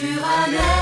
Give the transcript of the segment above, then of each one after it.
sur un.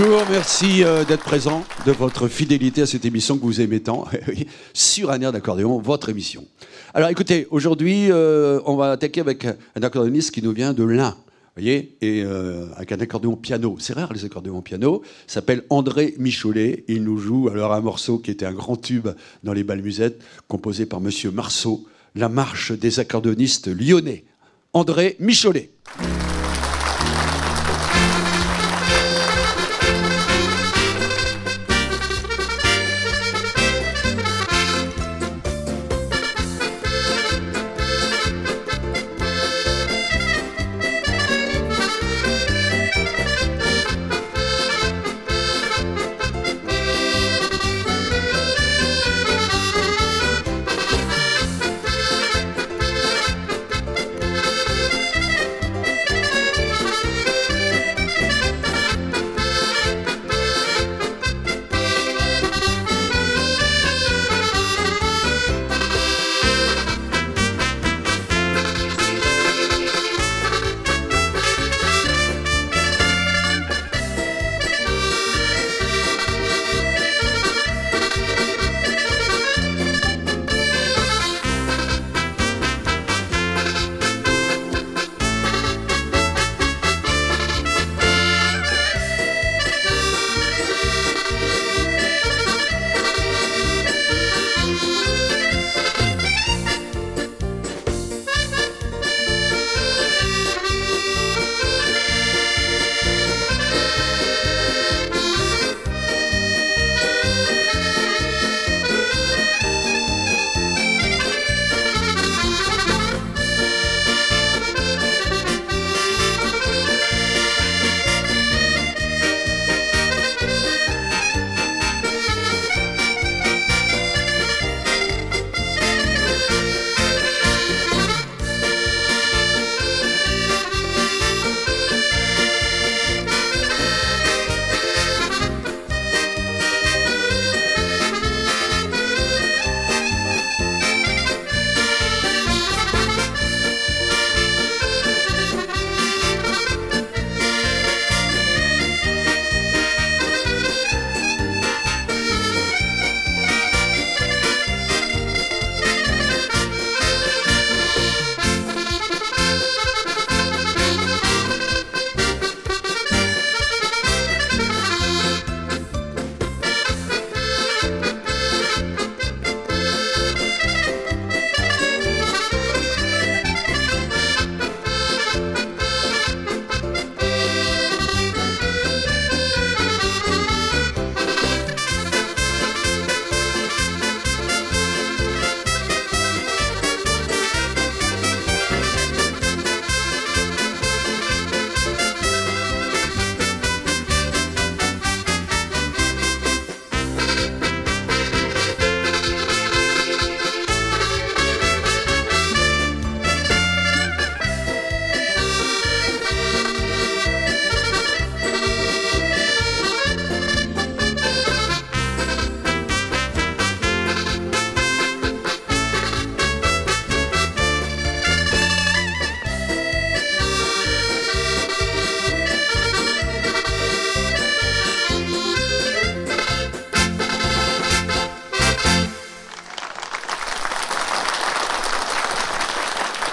Bonjour, merci euh, d'être présent, de votre fidélité à cette émission que vous aimez tant, sur un air d'accordéon, votre émission. Alors écoutez, aujourd'hui, euh, on va attaquer avec un accordéoniste qui nous vient de l'Ain, voyez, et euh, avec un accordéon piano. C'est rare les accordéons piano. S'appelle André Micholet. Il nous joue alors un morceau qui était un grand tube dans les bals musettes, composé par Monsieur Marceau, la marche des accordéonistes lyonnais. André Micholet.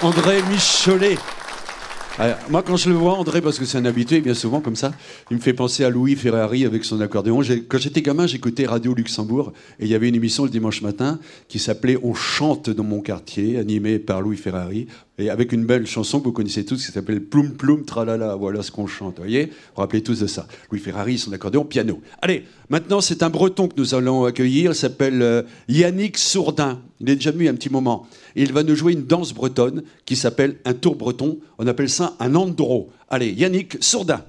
André Micholet. Ah, moi, quand je le vois, André, parce que c'est un habitué, bien souvent comme ça, il me fait penser à Louis Ferrari avec son accordéon. Quand j'étais gamin, j'écoutais Radio Luxembourg et il y avait une émission le dimanche matin qui s'appelait On chante dans mon quartier, animée par Louis Ferrari, et avec une belle chanson que vous connaissez tous qui s'appelle Ploum Ploum Tralala. Voilà ce qu'on chante, vous voyez Vous vous rappelez tous de ça. Louis Ferrari, son accordéon, piano. Allez, maintenant c'est un breton que nous allons accueillir. Il s'appelle euh, Yannick Sourdin. Il est déjà venu un petit moment. il va nous jouer une danse bretonne qui s'appelle un tour breton. On appelle ça un andro. Allez, Yannick Sourdin.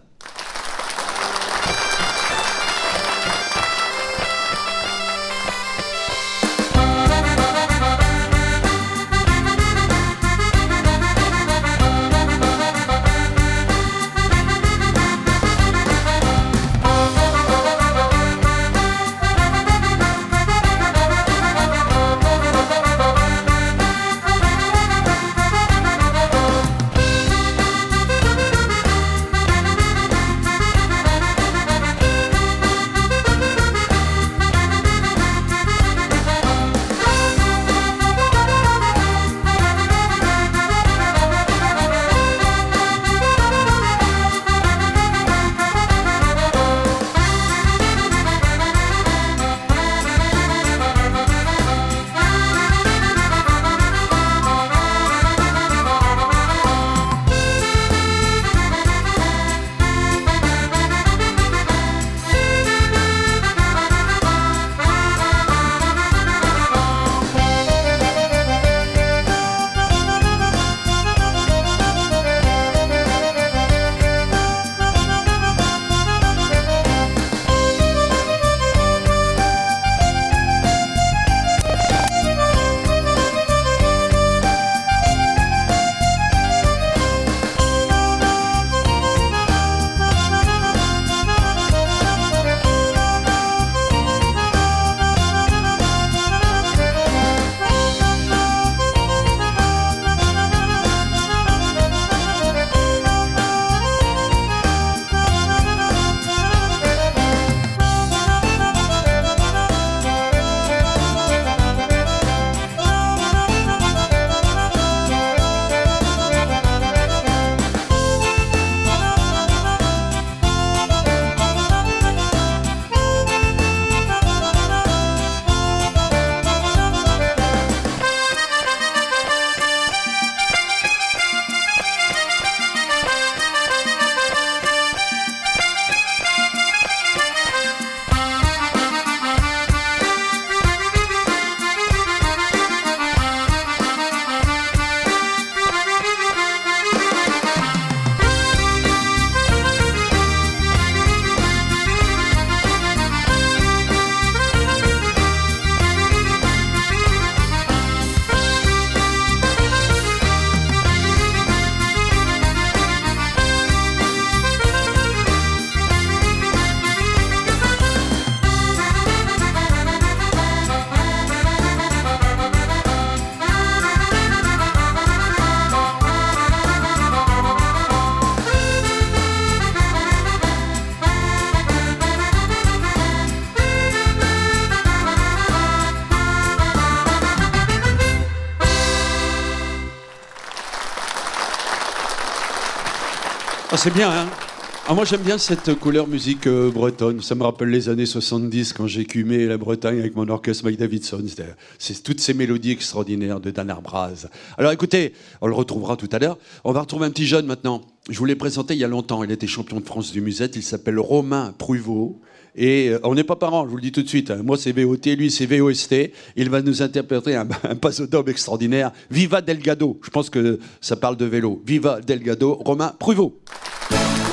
C'est bien, hein ah, Moi, j'aime bien cette couleur musique euh, bretonne. Ça me rappelle les années 70 quand j'écumais la Bretagne avec mon orchestre Mike Davidson. C'est toutes ces mélodies extraordinaires de Dan Arbraz. Alors écoutez, on le retrouvera tout à l'heure. On va retrouver un petit jeune maintenant. Je vous l'ai présenté il y a longtemps. Il était champion de France du musette. Il s'appelle Romain Pruvot. Et euh, on n'est pas parents, je vous le dis tout de suite. Hein. Moi, c'est VOT, lui, c'est VOST. Il va nous interpréter un, un extraordinaire. Viva Delgado. Je pense que ça parle de vélo. Viva Delgado. Romain Pruvot. Thank you.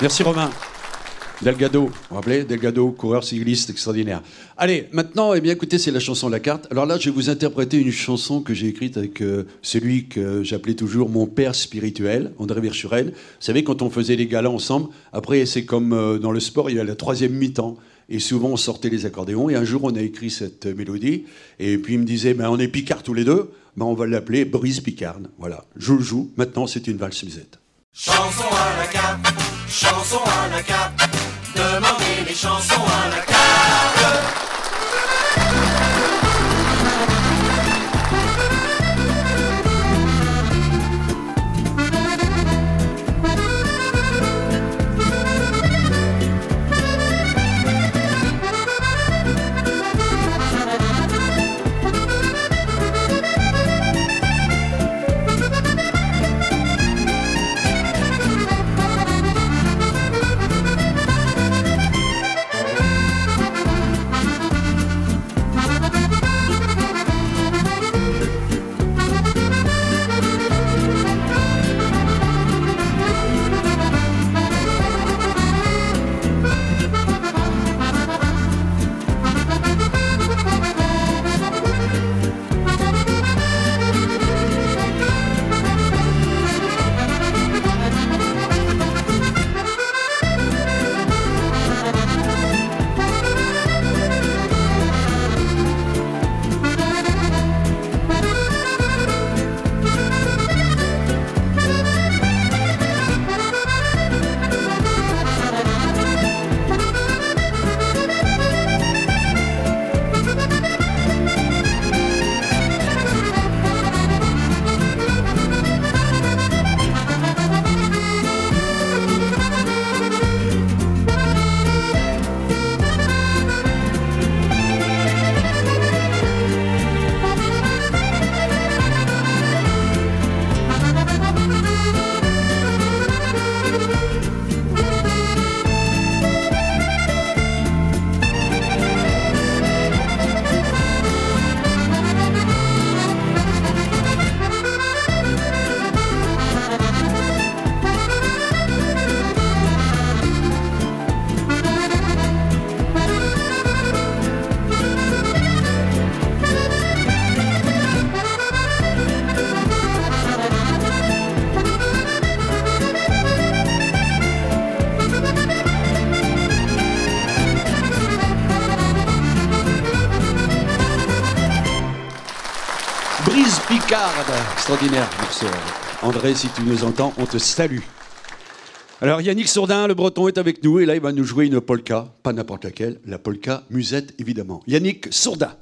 Merci Romain. Delgado, vous vous rappelez Delgado, coureur cycliste extraordinaire. Allez, maintenant, eh bien, écoutez, c'est la chanson La Carte. Alors là, je vais vous interpréter une chanson que j'ai écrite avec euh, celui que j'appelais toujours mon père spirituel, André Virchuren. Vous savez, quand on faisait les galas ensemble, après, c'est comme euh, dans le sport, il y a la troisième mi-temps. Et souvent, on sortait les accordéons. Et un jour, on a écrit cette mélodie. Et puis, il me disait, ben, on est Picard tous les deux. Ben, on va l'appeler Brise Picarne. Voilà, je le joue. Maintenant, c'est une valse musette. Chanson à la carte, chanson à la carte, demandez les chansons à la carte. Extraordinaire. André, si tu nous entends, on te salue. Alors Yannick Sourdin, le breton, est avec nous et là il va nous jouer une polka, pas n'importe laquelle, la polka musette évidemment. Yannick Sourdin.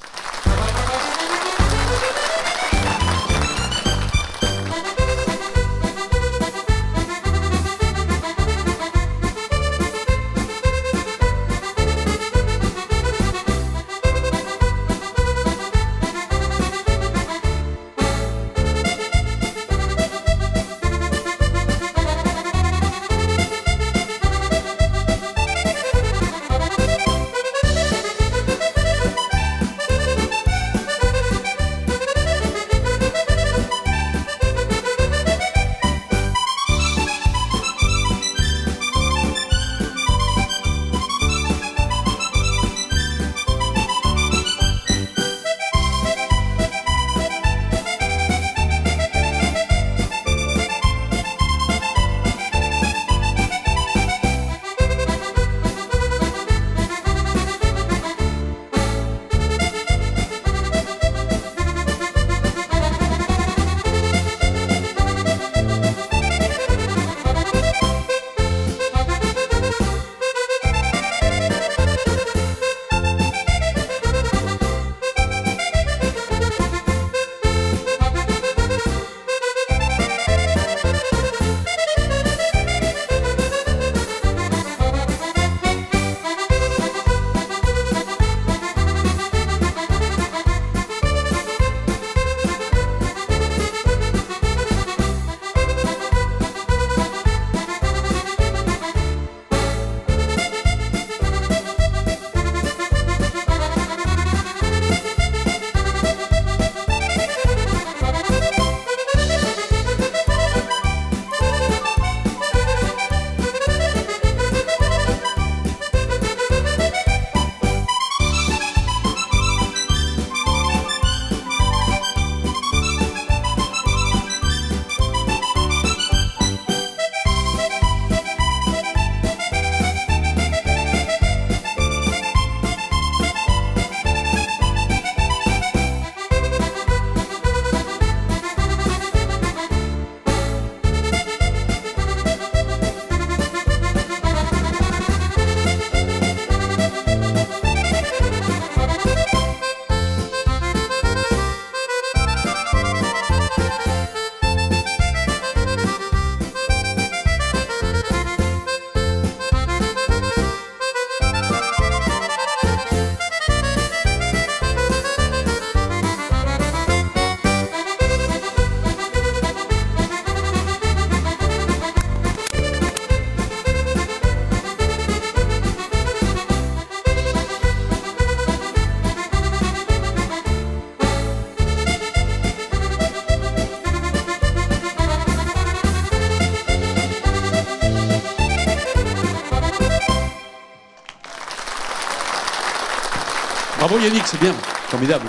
C'est bien, formidable.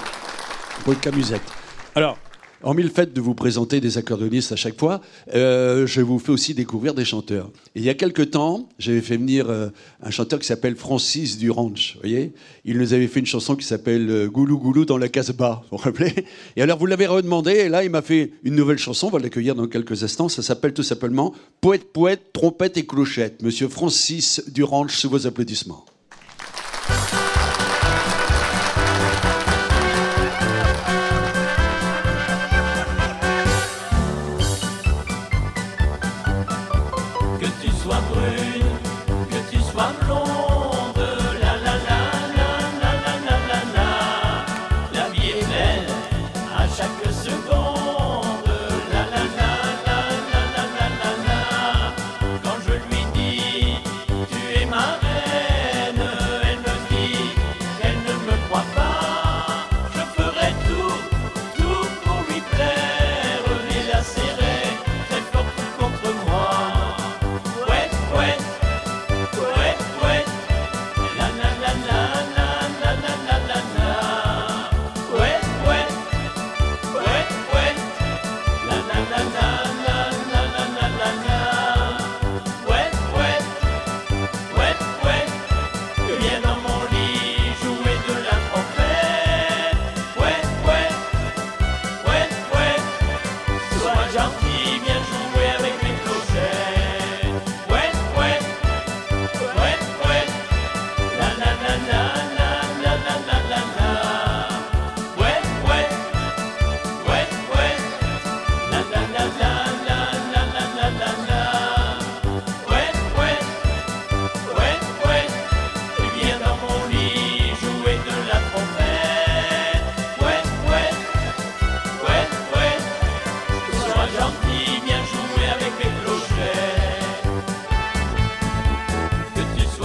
Pour camusette. Alors, en mille fait de vous présenter des accordéonistes à chaque fois, euh, je vous fais aussi découvrir des chanteurs. Il y a quelque temps, j'avais fait venir euh, un chanteur qui s'appelle Francis Duranch. Vous voyez Il nous avait fait une chanson qui s'appelle euh, Goulou Goulou dans la Casbah, vous vous rappelez Et alors vous l'avez redemandé, et là il m'a fait une nouvelle chanson, on va l'accueillir dans quelques instants. Ça s'appelle tout simplement Poète, poète, trompette et clochette. Monsieur Francis Duranch, sous vos applaudissements.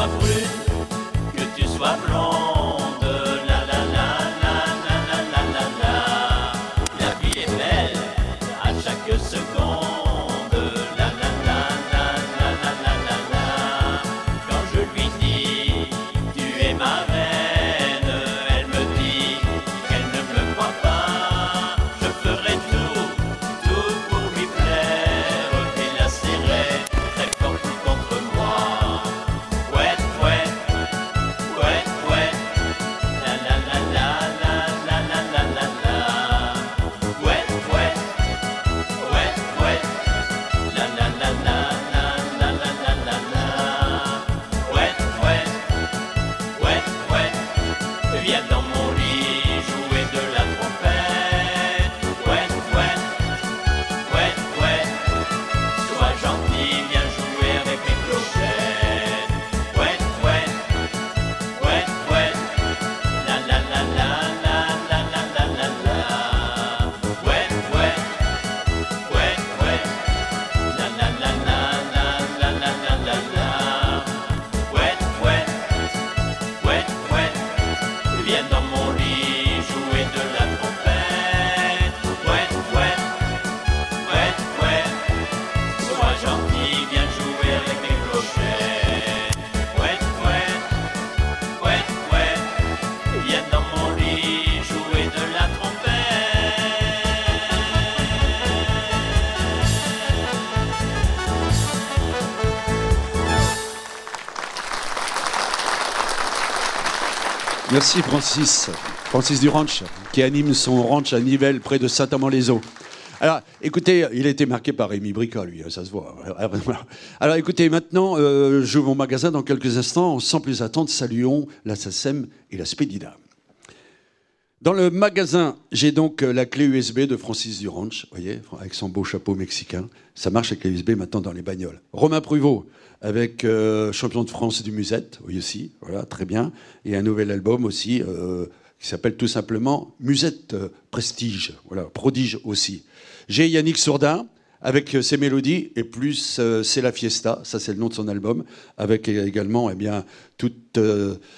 Sois brune, que tu sois blonde, Merci Francis. Francis Duranch, qui anime son ranch à Nivelles, près de Saint-Amand-les-Eaux. Alors, écoutez, il a été marqué par Rémi Brica, lui, hein, ça se voit. Voilà. Alors, écoutez, maintenant, euh, j'ouvre mon magasin dans quelques instants. Sans plus attendre, saluons la SACEM et la Spédida. Dans le magasin, j'ai donc euh, la clé USB de Francis Duranch, vous voyez, avec son beau chapeau mexicain. Ça marche avec la USB maintenant dans les bagnoles. Romain Pruvot, avec euh, champion de France du musette, oui aussi, voilà, très bien. Et un nouvel album aussi, euh, qui s'appelle tout simplement Musette Prestige, voilà, prodige aussi. J'ai Yannick Sourdin, avec ses mélodies, et plus C'est la Fiesta, ça c'est le nom de son album, avec également eh bien, toute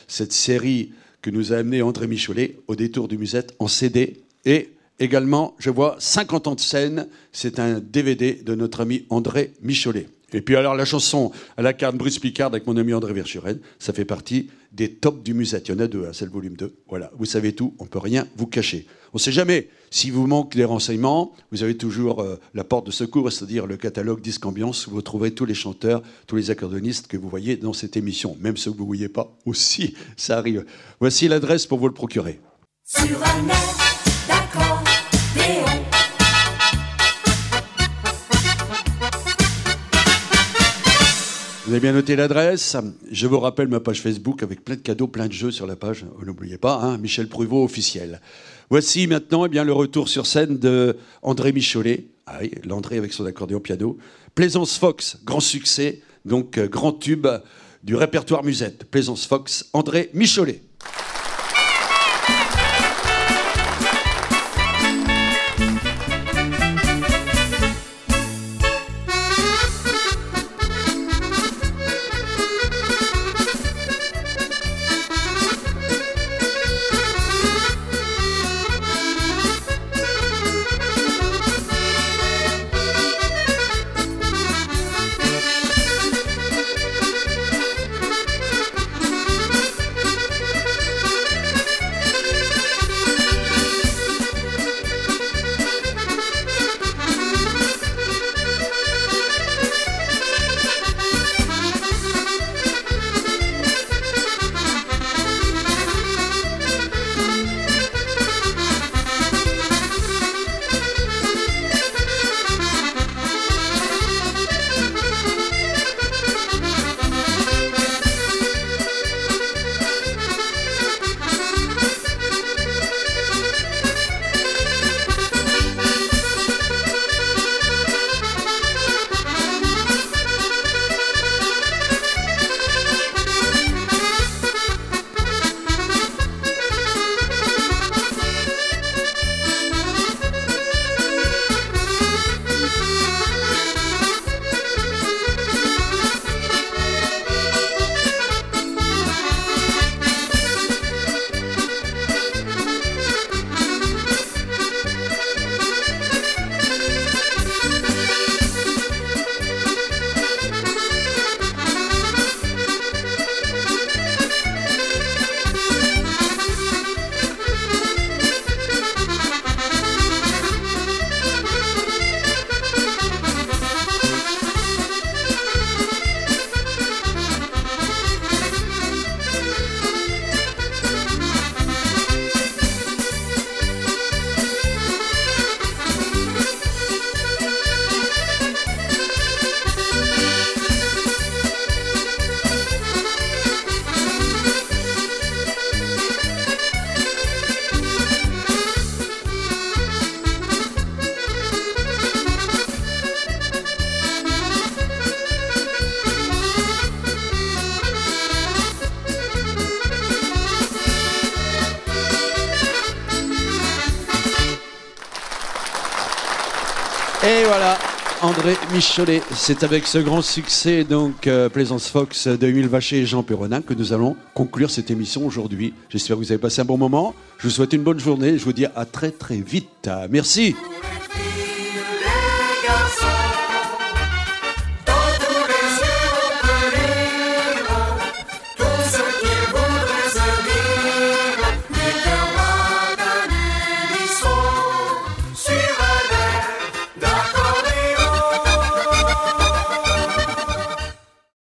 cette série que nous a amené André Michelet au détour du musette en CD. Et également, je vois 50 ans de scène, c'est un DVD de notre ami André Michelet. Et puis alors la chanson à la carte Bruce Picard avec mon ami André Verschuren, ça fait partie des tops du musette. Il y en a deux, hein, c'est le volume 2. Voilà, vous savez tout, on peut rien vous cacher. On ne sait jamais, si vous manque des renseignements, vous avez toujours euh, la porte de secours, c'est-à-dire le catalogue Disque Ambiance, où vous trouverez tous les chanteurs, tous les accordonnistes que vous voyez dans cette émission. Même ceux que vous ne voyez pas aussi, ça arrive. Voici l'adresse pour vous le procurer. Sur un air Vous avez bien noté l'adresse. Je vous rappelle ma page Facebook avec plein de cadeaux, plein de jeux sur la page. N'oubliez pas, hein, Michel Pruvot officiel. Voici maintenant eh bien, le retour sur scène de André Micholet. Ah oui, l'André avec son accordéon piano. Plaisance Fox, grand succès, donc euh, grand tube du répertoire musette. Plaisance Fox, André Micholet. André Micholet, c'est avec ce grand succès, donc euh, Plaisance Fox de Émile Vacher et Jean Perronin, que nous allons conclure cette émission aujourd'hui. J'espère que vous avez passé un bon moment. Je vous souhaite une bonne journée. Je vous dis à très très vite. Merci.